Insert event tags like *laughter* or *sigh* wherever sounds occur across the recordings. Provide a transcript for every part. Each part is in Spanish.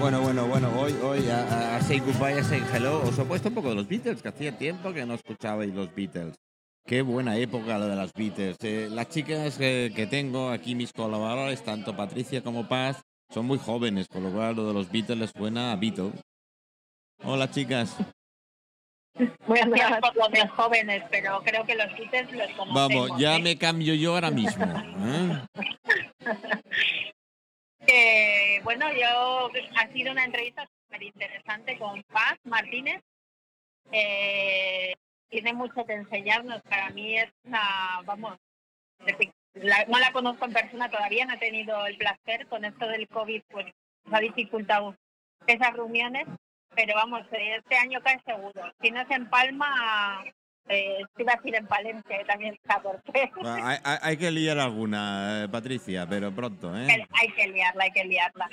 Bueno, bueno, bueno, hoy, hoy a, a Say Goodbye, a Say Hello, os he puesto un poco de los Beatles, que hacía tiempo que no escuchabais los Beatles. Qué buena época la de las Beatles. Eh, las chicas que, que tengo aquí, mis colaboradores, tanto Patricia como Paz, son muy jóvenes, por lo cual lo de los Beatles les suena a Beatles. Hola, chicas. Gracias por lo de jóvenes, pero creo que los Beatles los conocemos. Vamos, ya ¿eh? me cambio yo ahora mismo. ¿eh? *laughs* Eh, bueno, yo ha sido una entrevista súper interesante con Paz Martínez. Eh, tiene mucho que enseñarnos. Para mí es una, vamos, la- no la conozco en persona todavía, no he tenido el placer con esto del COVID, pues nos ha dificultado esas reuniones, pero vamos, este año cae seguro. Si no es en Palma, eh, iba a decir en Palencia, también está por qué. Va, hay, hay- hay que liar alguna, eh, Patricia, pero pronto, ¿eh? Hay que liarla, hay que liarla.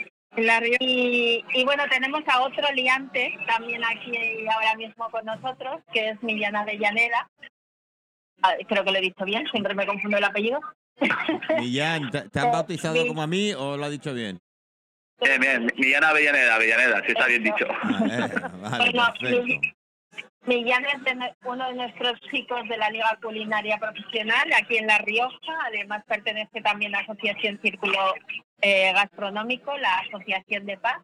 Y, y bueno, tenemos a otro liante también aquí ahora mismo con nosotros, que es Millana Avellaneda. Ah, Creo que lo he dicho bien, siempre me confundo el apellido. *laughs* Millán, ¿te, te han bautizado como a mí o lo ha dicho bien? Bien, bien. Millán Avellaneda, Avellaneda, sí está bien dicho. Ah, eh, vale, Bueno, perfecto. Millán es uno de nuestros chicos de la Liga Culinaria Profesional aquí en La Rioja. Además, pertenece también a la Asociación Círculo eh, Gastronómico, la Asociación de Paz.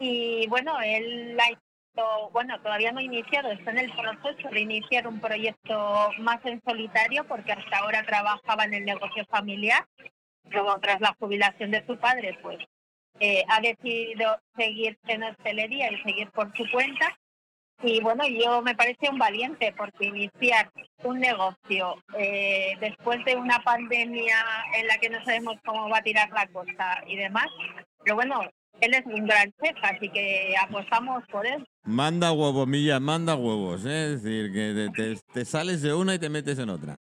Y bueno, él ha iniciado- bueno, todavía no ha iniciado, está en el proceso de iniciar un proyecto más en solitario porque hasta ahora trabajaba en el negocio familiar. Luego, tras la jubilación de su padre, pues eh, ha decidido seguir en hostelería y seguir por su cuenta. Y bueno, yo me parece un valiente porque iniciar un negocio eh, después de una pandemia en la que no sabemos cómo va a tirar la cosa y demás, pero bueno, él es un gran chef, así que apostamos por él. Manda huevos, Millán, manda huevos, ¿eh? es decir, que te, te- te sales de una y te metes en otra.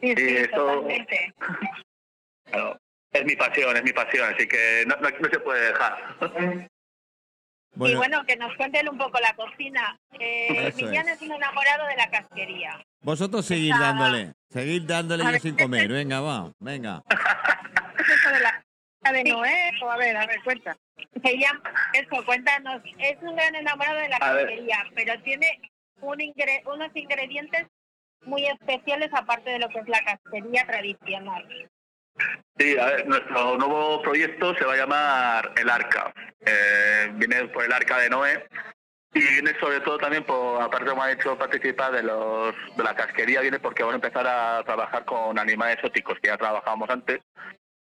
Sí, Sí, sí, eso- totalmente. *laughs* Claro, es mi pasión, es mi pasión, así que no, no- no se puede dejar. Y Bueno, que nos cuente él un poco la cocina. Eh, Millán es. es. un enamorado de la casquería. vosotros seguid dándole, seguid dándole A yo ver, sin comer, venga, va, venga. ¿Es *laughs* eso de la de Noé? O a ver, a ver, cuenta. Se llama, eso, cuéntanos. Es un gran enamorado de la A ver. casquería, pero tiene un ingre- unos ingredientes muy especiales aparte de lo que es la casquería tradicional. Sí, a ver, nuestro nuevo proyecto se va a llamar El Arca. Eh, viene por el Arca de Noé y viene sobre todo también por, aparte como ha hecho participar de los de la casquería, viene porque vamos a empezar a trabajar con animales exóticos que ya trabajábamos antes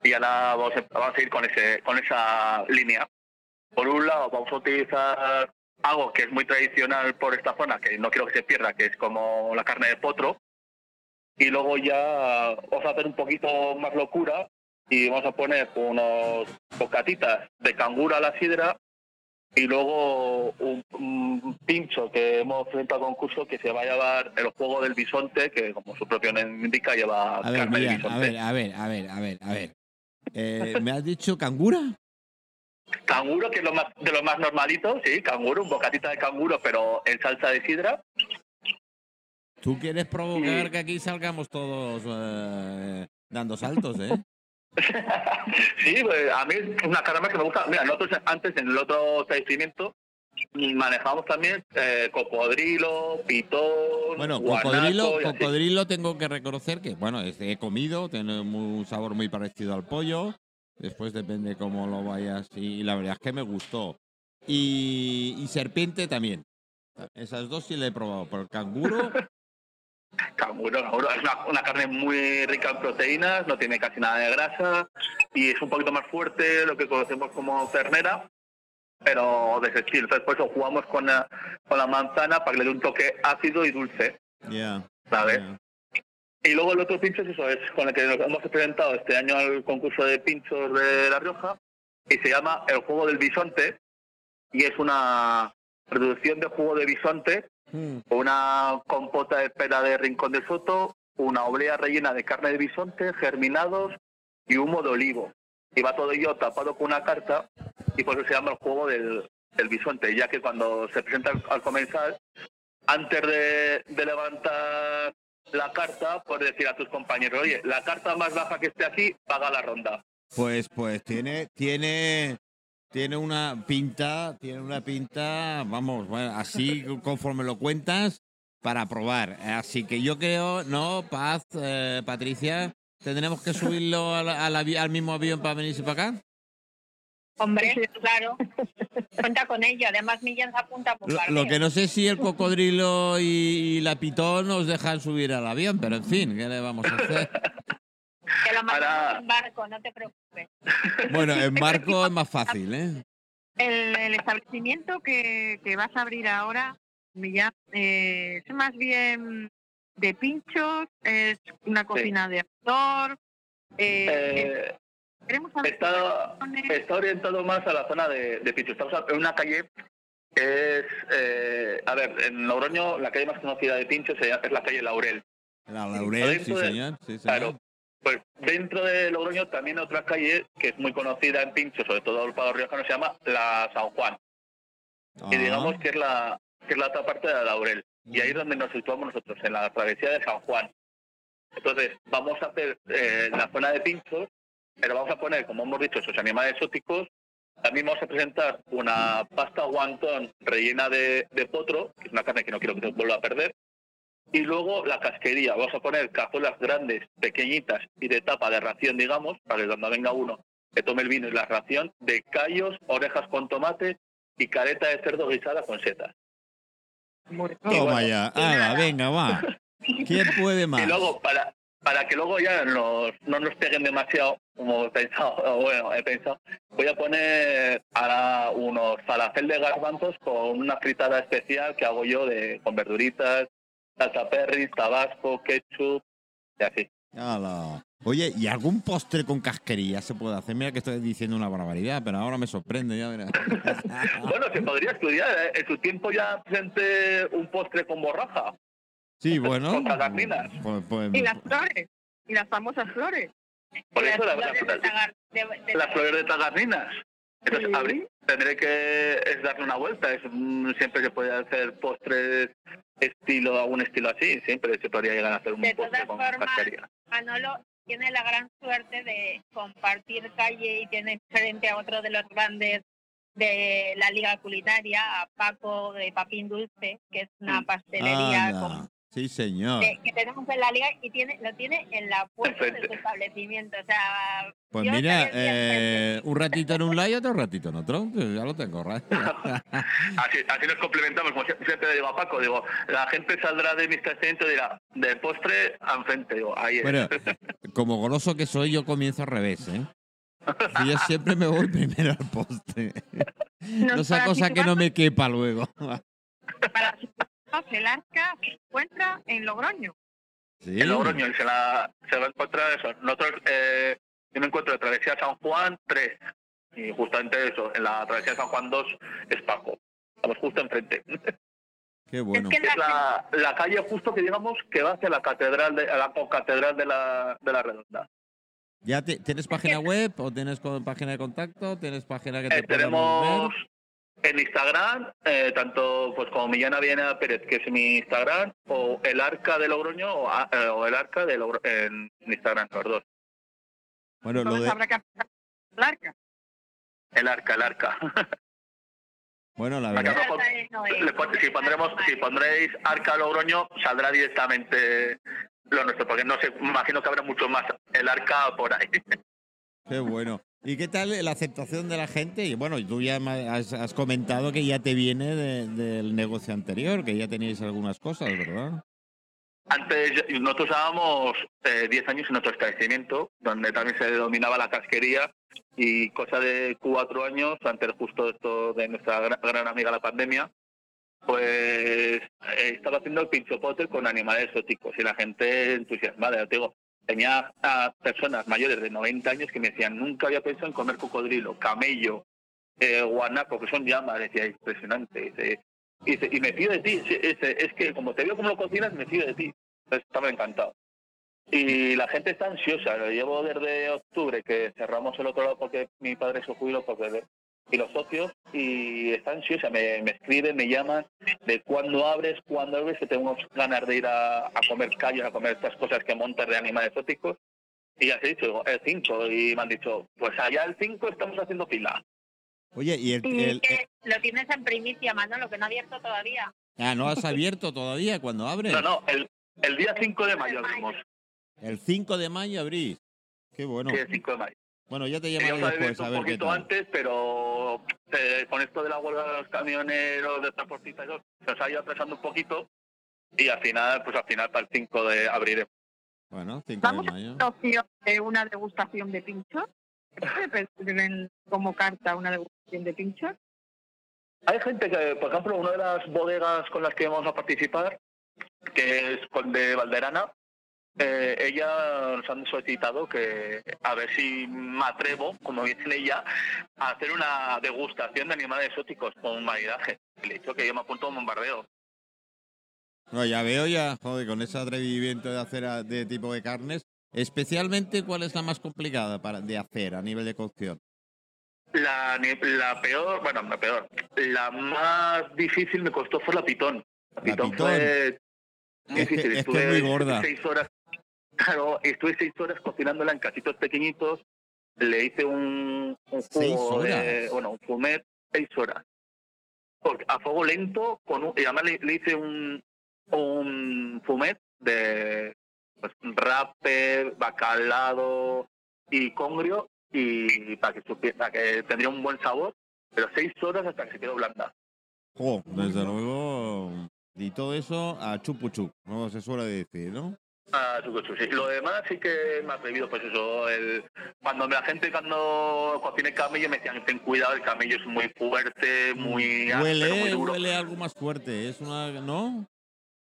y ahora vamos a, vamos a ir con ese con esa línea. Por un lado vamos a utilizar algo que es muy tradicional por esta zona, que no quiero que se pierda, que es como la carne de potro, y luego ya vamos a hacer un poquito más locura y vamos a poner unos bocatitas de canguro a la sidra y luego un, un pincho que hemos presentado a concurso que se va a llamar el juego del bisonte, que como su propio nombre indica lleva A ver, carne de a ver, a ver, a ver, a ver, a ver. Eh, ¿Me has dicho cangura? Canguro, que es lo más, de los más normalitos, sí, canguro, un bocatita de canguro, pero en salsa de sidra. Tú quieres provocar Sí. que aquí salgamos todos eh, dando saltos, ¿eh? *laughs* sí, pues, a mí es una carne que me gusta. Mira, nosotros antes en el otro establecimiento manejamos también eh, cocodrilo, pitón, Bueno, guanaco cocodrilo, cocodrilo tengo que reconocer que, bueno, he comido, tiene un sabor muy parecido al pollo. Después depende cómo lo vayas y la verdad es que me gustó. Y, y serpiente también. Esas dos sí le he probado, pero el canguro, *laughs* Canguro, canguro. Es una, una carne muy rica en proteínas, no tiene casi nada de grasa y es un poquito más fuerte, lo que conocemos como ternera, pero de ese estilo. Entonces, por eso jugamos con la, con la manzana para que le dé un toque ácido y dulce, ya. ¿sabes? Y luego el otro pincho es eso, es con el que nos hemos presentado este año al concurso de pinchos de La Rioja y se llama El Juego del Bisonte y es una reducción de jugo de bisonte, Mm, una compota de pera de rincón de soto, una oblea rellena de carne de bisonte, germinados y humo de olivo. Y va todo ello tapado con una carta y por eso se llama el juego del, del bisonte, ya que cuando se presenta al, al comensal, antes de, de levantar la carta, puedes decir a tus compañeros, oye, la carta más baja que esté aquí, paga la ronda. Pues, pues tiene, tiene, tiene una pinta, tiene una pinta, vamos, bueno, así conforme lo cuentas, para probar. Así que yo creo, ¿no, Paz, eh, Patricia? ¿Tendremos que subirlo al, al avi- al mismo avión para venirse para acá? Hombre, claro. Cuenta con ello. Además, Millán se apunta por Lo, lo que no sé si el cocodrilo y, y la pitón nos dejan subir al avión, pero en fin, ¿qué le vamos a hacer? *laughs* Que lo mandamos Ahora- en barco, no te preocupes. *laughs* Bueno, en barco es más fácil, ¿eh? El, el establecimiento que, que vas a abrir ahora, Millán, eh, es más bien de pinchos, es una cocina de autor. Eh, Eh, queremos saber está, está orientado más a la zona de, de Pichu. Estamos en una calle que es, eh, a ver, en Logroño la calle más conocida de Pincho es la calle Laurel. La laurel, sí de- señor, sí Claro. Pues dentro de Logroño también hay otra calle que es muy conocida en Pincho, sobre todo el Pado Riojano, se llama la San Juan. Y Ah, digamos que es la que es la otra parte de la Laurel. Y ahí es donde nos situamos nosotros, en la travesía de San Juan. Entonces, vamos a hacer eh, la zona de pinchos, pero vamos a poner, como hemos dicho, esos animales exóticos. También vamos a presentar una pasta guantón rellena de, de potro, que es una carne que no quiero que se vuelva a perder. Y luego la casquería. Vamos a poner cazuelas grandes, pequeñitas y de tapa de ración, digamos, para que cuando venga uno que tome el vino y la ración, de callos, orejas con tomate y careta de cerdo guisada con setas. Toma bueno, ya, venga, va. *laughs* ¿Quién puede más? Y luego, para, para que luego ya nos, no nos peguen demasiado, como he pensado, o *laughs* bueno, he pensado, voy a poner ahora unos falafel de garbanzos con una fritada especial que hago yo de con verduritas, salsa perris, tabasco, ketchup y así. Hala. Oye, ¿y algún postre con casquería se puede hacer? Mira que estoy diciendo una barbaridad, pero ahora me sorprende, ya verás. *laughs* Bueno, se podría estudiar. ¿eh? En su tiempo ya presenté un postre con borraja. Sí, bueno. Con tagarninas. Pues, pues- Y las flores, y las famosas flores. Por Las eso la- flores de la- tagar- de- de- las flores de tagarninas. Entonces, Sí. abrí- tendré que es darle una vuelta. Es, siempre se puede hacer postres estilo, algún estilo así. Siempre se podría llegar a hacer un De postre todas con formas. Manolo tiene la gran suerte de compartir calle y tiene frente a otro de los grandes de la liga culinaria, a Paco de Papín Dulce, que es una Mm. pastelería con- Sí, señor. que, que tenemos en la liga y tiene lo tiene en la puerta de su establecimiento. O sea, Pues mira, eh, un ratito en un lado y otro ratito en otro. Ya lo tengo, ¿right? *laughs* Así, así nos complementamos. Como siempre le digo a Paco, digo, la gente saldrá de mi establecimiento y dirá, de postre a enfrente. Digo, ahí es. Bueno, *laughs* como goloso que soy, yo comienzo al revés, ¿eh? Y yo siempre me voy *laughs* primero al postre. No sea cosa que no me quepa luego. Para el arca se encuentra en Logroño. Sí. En Logroño y se, la, se va a encontrar eso. Nosotros, eh, yo me encuentro de Travesía San Juan 3 y justamente eso, en la Travesía San Juan 2 es Paco. Estamos justo enfrente. *laughs* Qué bueno. Es que Es la, la calle justo que digamos que va hacia la catedral de a la catedral de la, de la Redonda. ¿Ya te- tienes página web o tienes página de contacto? ¿Tienes página que te Eh, tenemos ver? En Instagram, eh, tanto pues como Millana Viena Pérez, que es mi Instagram, o el Arca de Logroño, o, a- eh, o el Arca de Logroño en Instagram, los dos. Bueno, lo de, habrá que aplicar el arca. El Arca, el Arca. *laughs* bueno, la verdad. si, pondremos, si pondréis Arca Logroño, saldrá directamente lo nuestro, porque no sé, me imagino que habrá mucho más el Arca por ahí. *laughs* Qué bueno. ¿Y qué tal la aceptación de la gente? Y bueno, tú ya has, has comentado que ya te viene de- del negocio anterior, que ya teníais algunas cosas, ¿verdad? Antes nosotros usábamos eh, 10 años en otro establecimiento, donde también se dominaba la casquería y cosa de cuatro años, antes justo esto de nuestra gran, amiga la pandemia, pues eh, estaba haciendo el pincho potter con animales exóticos y la gente entusiasmada. Te digo, tenía a personas mayores de 90 años que me decían, nunca había pensado en comer cocodrilo, camello, eh, guanaco, que son llamas, decía, impresionante. Y, me fío de ti, es que como te veo como lo cocinas, me fío de ti. Estaba encantado. Y la gente está ansiosa, lo llevo desde octubre, que cerramos el otro lado porque mi padre se jubiló porque y los socios, y está ansiosa, me, me escriben, me llaman, de cuándo abres, cuándo abres, que tengo ganas de ir a, a comer callos, a comer estas cosas que montas de animales exóticos. Y ya se dicho, el 5, y me han dicho, pues allá el 5 estamos haciendo fila. Oye, y el, Y el- que lo tienes en primicia, Manolo, que no ha abierto todavía. ah, no has abierto todavía cuando abres. No, no, el, el día 5 de mayo abrimos. El 5 de mayo abrís. Qué bueno. Sí, el 5 de mayo. Bueno, ya te llamaré después a un ver qué poquito tal. antes, pero eh, con esto de la huelga de los camioneros, de transportistas, y todo, se nos ha ido atrasando un poquito y al final, pues al final para el 5 de abril. Bueno, 5 de Vamos a mayo. opción de una degustación de pinchos. ¿Se puede pedir en- como carta una degustación de pinchos? Hay gente que, por ejemplo, una de las bodegas con las que vamos a participar, que es con de Valderana, eh, ella nos han solicitado que a ver si me atrevo, como dice ella, a hacer una degustación de animales exóticos con maridaje. Le he dicho que yo me apunto a un bombardeo. No, ya veo ya, joder, con ese atrevimiento de hacer a- de tipo de carnes. Especialmente, ¿cuál es la más complicada para, de hacer a nivel de cocción? La, la peor, bueno, la peor, la más difícil me costó fue la pitón. La La pitón, pitón. fue muy Es que- difícil. es que es muy gorda. seis horas, claro, estuve seis horas cocinándola en casitos pequeñitos. Le hice un, un jugo de, bueno, un fumet, seis horas. Porque a fuego lento, con un, y además le, le hice un, un fumet de pues, rape, bacalado y congrio y para que supiera, para que tendría un buen sabor, pero seis horas hasta que se quedó blanda. Jo, desde luego. Y todo eso a chupuchup, ¿no? Se suele decir, ¿no? Ah, chucu, chucu, sí. Lo demás sí que me ha atrevido, pues eso, el, cuando la gente cuando cociné camello me decían, ten cuidado, el camello es muy fuerte, muy áspero, muy Huele, duro. huele algo más fuerte, es una, ¿no?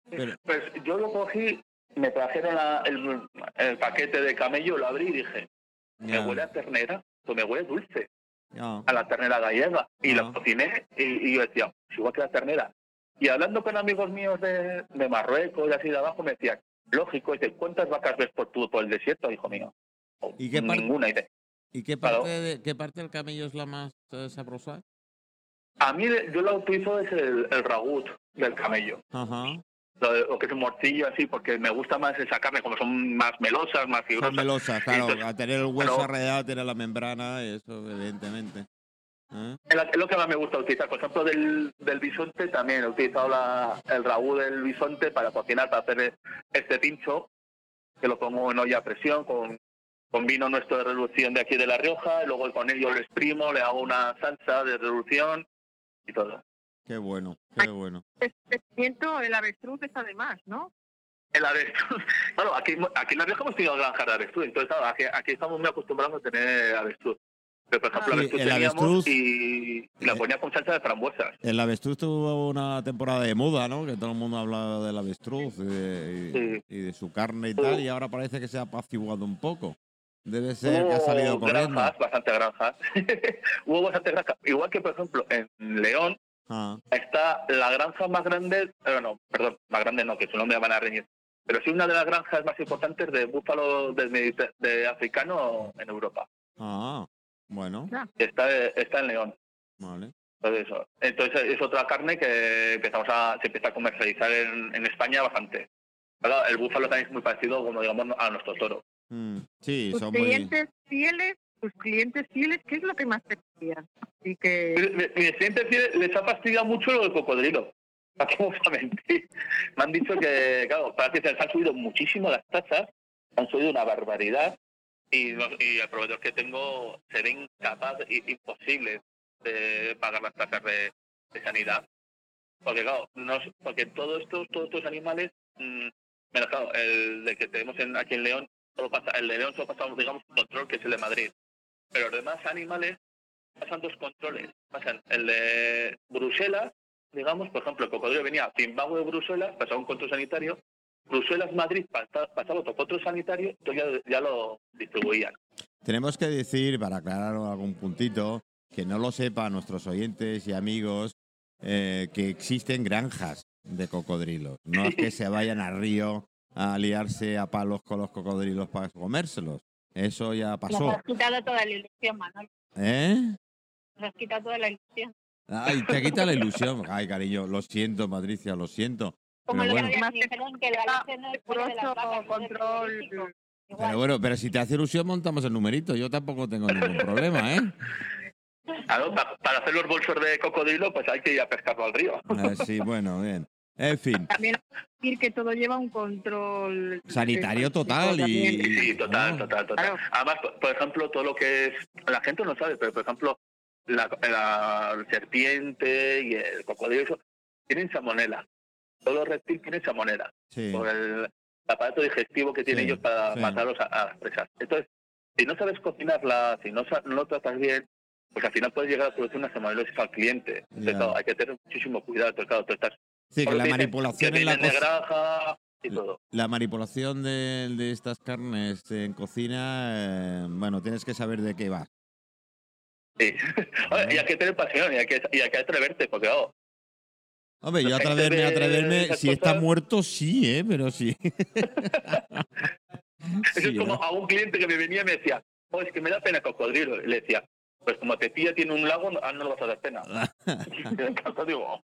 Pero, Pues yo lo cogí, me trajeron la- el, el paquete de camello, lo abrí y dije, me huele a ternera, pues me huele dulce, a la ternera gallega. Y Ah. la cociné y, y yo decía, "Es igual que la ternera. Y hablando con amigos míos de, de Marruecos y así de abajo, me decían, lógico, dice, ¿cuántas vacas ves por, tu, por el desierto, hijo mío? ¿Y qué Ninguna. Dice, ¿Y qué Claro. parte, de, qué parte del camello es la más eh, sabrosa? A mí yo lo utilizo es el, el ragut del camello. Ajá. Lo, de- lo que es un morcillo así, porque me gusta más esa carne, como son más melosas, más Son fibrosas. melosas, claro. Entonces, a tener el hueso alrededor, tener la membrana, eso, evidentemente. ¿Eh? Es, lo que más me gusta utilizar. Por ejemplo, del, del bisonte también he utilizado la, el ragú del bisonte para cocinar, para hacer este pincho, que lo pongo en olla a presión con, con vino nuestro de reducción de aquí de La Rioja, y luego con ello lo exprimo, le hago una salsa de reducción y todo. Qué bueno, qué bueno. Este pimiento, el avestruz es además, ¿no? El avestruz. *laughs* Claro, aquí, aquí en La Rioja hemos tenido granjas de avestruz, entonces aquí, aquí estamos muy acostumbrados a tener avestruz. Pero, por ejemplo, Ah, avestruz el avestruz- y, la ponía con salsa de frambuesas. El avestruz tuvo una temporada de moda, ¿no? Que todo el mundo hablaba del avestruz y de, Sí. y de su carne y tal, y ahora parece que se ha apaciguado un poco. Debe ser que ha salido corriendo. granjas, bastante granjas. *laughs* Hubo bastante granjas. Igual que, por ejemplo, en León Ah, está la granja más grande, eh, no, perdón, más grande no, que su nombre van a reñir. Pero sí una de las granjas más importantes de búfalo del de africano en Europa. ah, bueno, Está, está en León. vale. Entonces, eso. Entonces es otra carne que empezamos a, se empieza a comercializar en, en España bastante. Claro, el búfalo también es muy parecido, como digamos, a nuestro toro. Mm, sí, Tus son muy... clientes fieles, tus clientes fieles, ¿qué es lo que más te piden? Y que Mi- mi- Mis clientes sí les ha fastidiado mucho lo del cocodrilo. *laughs* ¿Para qué vamos a mentir? Me han dicho que, claro, parece que se les han subido muchísimo las tasas, han subido una barbaridad y, y el proveedor que tengo se ve incapaz, imposible de pagar las tasas de, sanidad. Porque, todos estos, todos estos animales, mm, menos el de que tenemos en, aquí en León, solo pasa, el de León solo pasa, digamos, un control que es el de Madrid. Pero los demás animales pasan dos controles. Pasan el de Bruselas, digamos, por ejemplo, el cocodrilo venía a Zimbabue Bruselas, pasaba un control sanitario, Bruselas Madrid pasa- pasaba otro control sanitario, entonces ya, ya lo distribuían. Tenemos que decir, para aclarar algún puntito, que no lo sepan nuestros oyentes y amigos, eh, que existen granjas de cocodrilos. No es que *laughs* se vayan al río a liarse a palos con los cocodrilos para comérselos. Eso ya Nos pasó. has quitado toda la ilusión, Manuel. ¿Eh? Nos has quitado toda la ilusión. Ay, te quita la ilusión. *laughs* Ay, cariño, lo siento, Patricia, lo siento. Como Pero el bueno. Más que no es control. Pero bueno, pero si te hace ilusión, montamos el numerito. Yo tampoco tengo ningún problema, ¿eh? Claro, pa- para hacer los bolsos de cocodrilo, pues hay que ir a pescarlo al río. Ah, sí, bueno, bien. En fin, También hay que decir que todo lleva un control sanitario eh, total también. y... Sí, total, Ah, total, total. Claro. Además, por- por ejemplo, todo lo que es. La gente no sabe, pero por ejemplo, la, la serpiente y el cocodrilo eso, tienen salmonela. Todo reptil tiene salmonela. Sí, Por el aparato digestivo que tienen Sí, ellos para sí. matarlos a, a las presas. Entonces, si no sabes cocinarla, si no, no lo tratas bien, pues al final puedes llegar a producir una salmonelosis al cliente. Entonces, Ya. claro, hay que tener muchísimo cuidado. Entonces, claro, tú estás. sí, que la manipulación que en la granja y todo. La manipulación de, de estas carnes en cocina, eh, bueno, tienes que saber de qué va. Sí. *laughs* Y hay que tener pasión y hay que, y hay que atreverte, porque oh, Hombre, yo atreverme, ve atreverme, si está muerto, sí, ¿eh? Pero sí. *laughs* *laughs* Eso Sí, es como ¿no? a un cliente que me venía y me decía, oh, es que me da pena cocodrilo. Y le decía, pues como te pilla tiene un lago, ah, no lo vas a dar pena. Y *laughs* entonces digo, oh,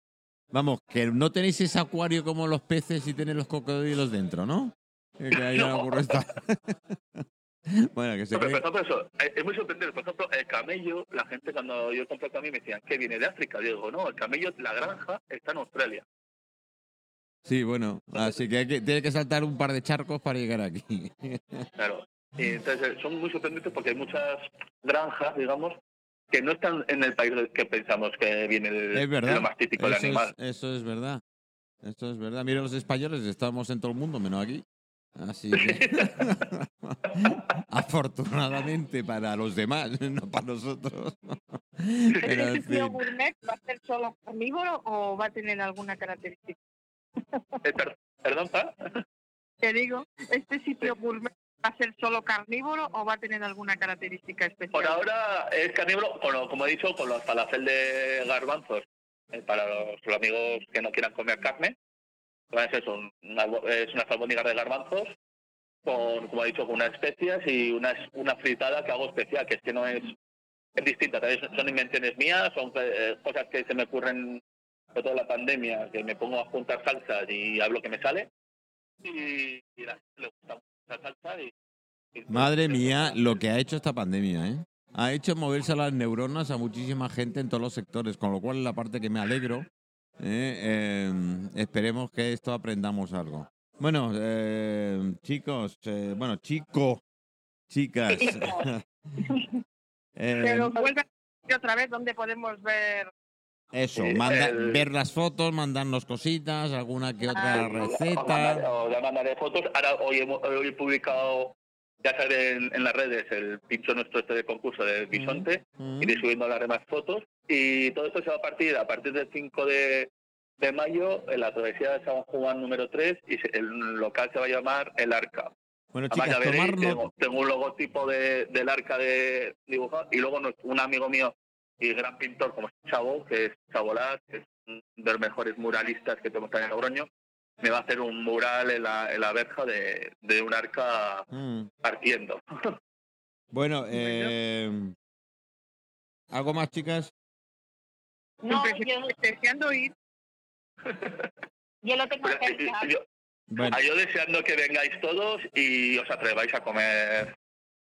Vamos, que no tenéis ese acuario como los peces y tenéis los cocodrilos dentro, ¿no? Que ahí no No. ocurre esta- *laughs* bueno, que se no, pero, cree... por ejemplo, eso, es muy sorprendente. Por ejemplo, el camello, la gente cuando yo compré el camello me decían, ¿qué viene de África? Digo, no, el camello, la granja está en Australia. Sí, bueno, así que, hay que tiene que saltar un par de charcos para llegar aquí. *laughs* Claro. Y entonces son muy sorprendentes porque hay muchas granjas, digamos, que no están en el país que pensamos que viene el, es verdad. lo más típico del animal. es, eso es verdad. Eso es verdad. Mira, los españoles estamos en todo el mundo, menos aquí. Así que... *laughs* Afortunadamente para los demás, *laughs* no para nosotros. Pero, ¿Este sitio gourmet va a ser solo carnívoro o va a tener alguna característica? Eh, per- perdón, ¿pa? Te digo, ¿este sitio gourmet va a ser solo carnívoro o va a tener alguna característica especial? Por ahora es carnívoro, con lo- como he dicho, con los falafel de garbanzos, eh, para los, los amigos que no quieran comer carne. Es, un, una, es unas albóndigas de garbanzos, con, como he dicho, con unas especias y una, una fritada que hago especial, que es que no es, es distinta. Son- invenciones mías, son eh, cosas que se me ocurren de toda la pandemia, que me pongo a juntar salsas y hablo que me sale. Y, la gente le gusta mucho la salsa. Y, Madre mía, lo que ha hecho esta pandemia, ¿eh? Ha hecho moverse las neuronas a muchísima gente en todos los sectores, con lo cual la parte que me alegro. ¿Eh? Eh, esperemos que esto aprendamos algo. Bueno, eh, chicos, eh, bueno, chico, chicas. *laughs* eh, Pero vuelve otra vez dónde podemos ver. eso, Sí, manda- el- ver las fotos, mandarnos cositas, alguna que otra Ah, Os mandaré- receta. os mandaré fotos. Ahora hoy, hemos- hoy he publicado, ya sale en, en las redes, el pincho nuestro este de concurso del bisonte. Mm. Iré subiendo las demás fotos. Y todo esto se va a partir a partir del 5 de, de mayo en la travesía de San Juan número 3 y se- el local se va a llamar El Arca. Bueno, Además, chicas, ya veréis, tengo, tengo un logotipo de, del Arca de dibujado y luego un amigo mío y gran pintor como Chavo, que es Chabolás, que es uno de los mejores muralistas que tenemos también en Logroño, me va a hacer un mural en la, en la verja de, de un arca Mm. partiendo. *laughs* Bueno, eh, ¿algo más, chicas? No, yo, deseando ir. *laughs* yo lo tengo cerca. yo, Bueno, yo deseando que vengáis todos y os atreváis a comer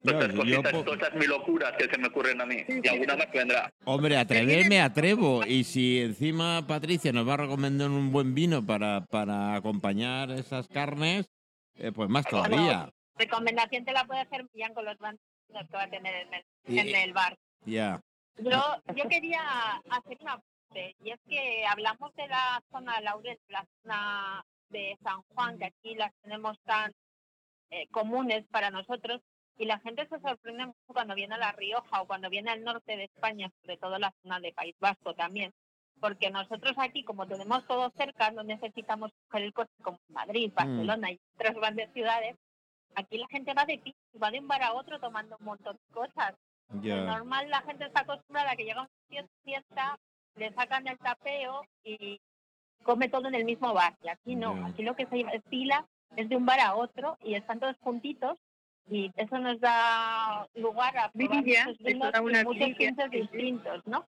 todas no, yo cositas, po- todas mil locuras que se me ocurren a mí. Y alguna más vendrá. Hombre, atreverme atrevo. Y si encima Patricia nos va a recomendar un buen vino para, para acompañar esas carnes, eh, pues más todavía. Recomendación te la puede hacer Millán con los bandos que va a tener en el, en el bar. Ya. Yo, yo quería hacer una apunte, y es que hablamos de la zona Laurel, la zona de San Juan, que aquí las tenemos tan eh, comunes para nosotros, y la gente se sorprende mucho cuando viene a La Rioja o cuando viene al norte de España, sobre todo la zona de País Vasco también, porque nosotros aquí, como tenemos todo cerca, no necesitamos coger el coche como Madrid, Barcelona y otras grandes ciudades, aquí la gente va de pi- va de un bar a otro tomando un montón de cosas. Normal la gente está acostumbrada a que llega un sitio, fiesta, le sacan el tapeo y come todo en el mismo bar. Y aquí no, aquí lo que se estila es de un bar a otro y están todos juntitos y eso nos da lugar a probar vinos toda una y muchos tintos distintos, ¿no?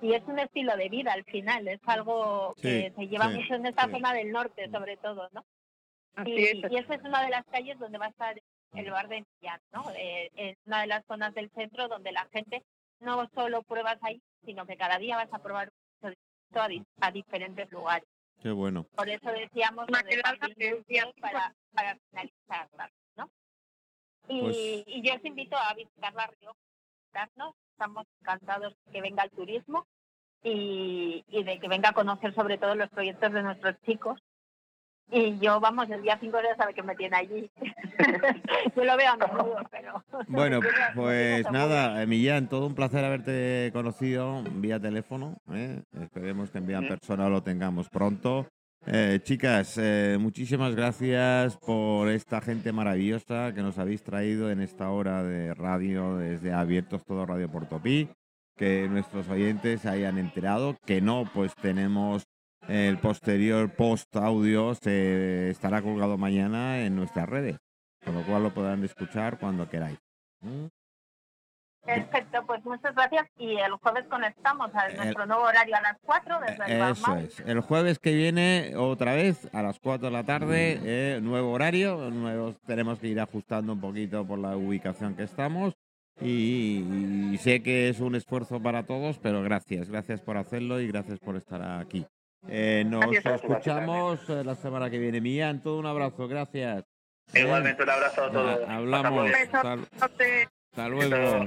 Y es un estilo de vida al final, es algo Sí, que se lleva sí, mucho en esta sí. zona del norte, sobre todo, ¿no? Así Y, es. y esa es una de las calles donde va a estar el bar de Millán, ¿no? Eh, es una de las zonas del centro donde la gente no solo pruebas ahí, sino que cada día vas a probar un distinto a, di- a diferentes lugares. Qué bueno. Por eso decíamos lo de para, para finalizar, ¿no? Y, Pues- y yo os invito a visitar la Rioja, visitarnos. estamos encantados de que venga el turismo y, y de que venga a conocer sobre todo los proyectos de nuestros chicos. Y yo, vamos, el día 5 ya sabe que me tiene allí. *laughs* yo lo veo a menudo, pero... *laughs* Bueno, *laughs* pues nada, Millán, todo un placer haberte conocido vía teléfono. ¿eh? Esperemos que en vía persona lo tengamos pronto. Eh, chicas, eh, muchísimas gracias por esta gente maravillosa que nos habéis traído en esta hora de radio desde Abiertos Todo Radio Portopí. Que nuestros oyentes se hayan enterado, que no, pues tenemos el posterior post audio, se estará colgado mañana en nuestras redes, con lo cual lo podrán escuchar cuando queráis. ¿Mm? Perfecto, pues muchas gracias. Y el jueves conectamos a El- nuestro nuevo horario a las 4 desde el Eso Balmau. es. El jueves que viene, otra vez, a las 4 de la tarde, eh, nuevo horario. Nuevos, tenemos que ir ajustando un poquito por la ubicación que estamos. Y, y sé que es un esfuerzo para todos, pero gracias. Gracias por hacerlo y gracias por estar aquí. Eh, nos Gracias. escuchamos eh, la semana que viene. Millán, todo un abrazo. Gracias. Eh, Igualmente un abrazo a todos. hablamos. Hasta, hasta luego.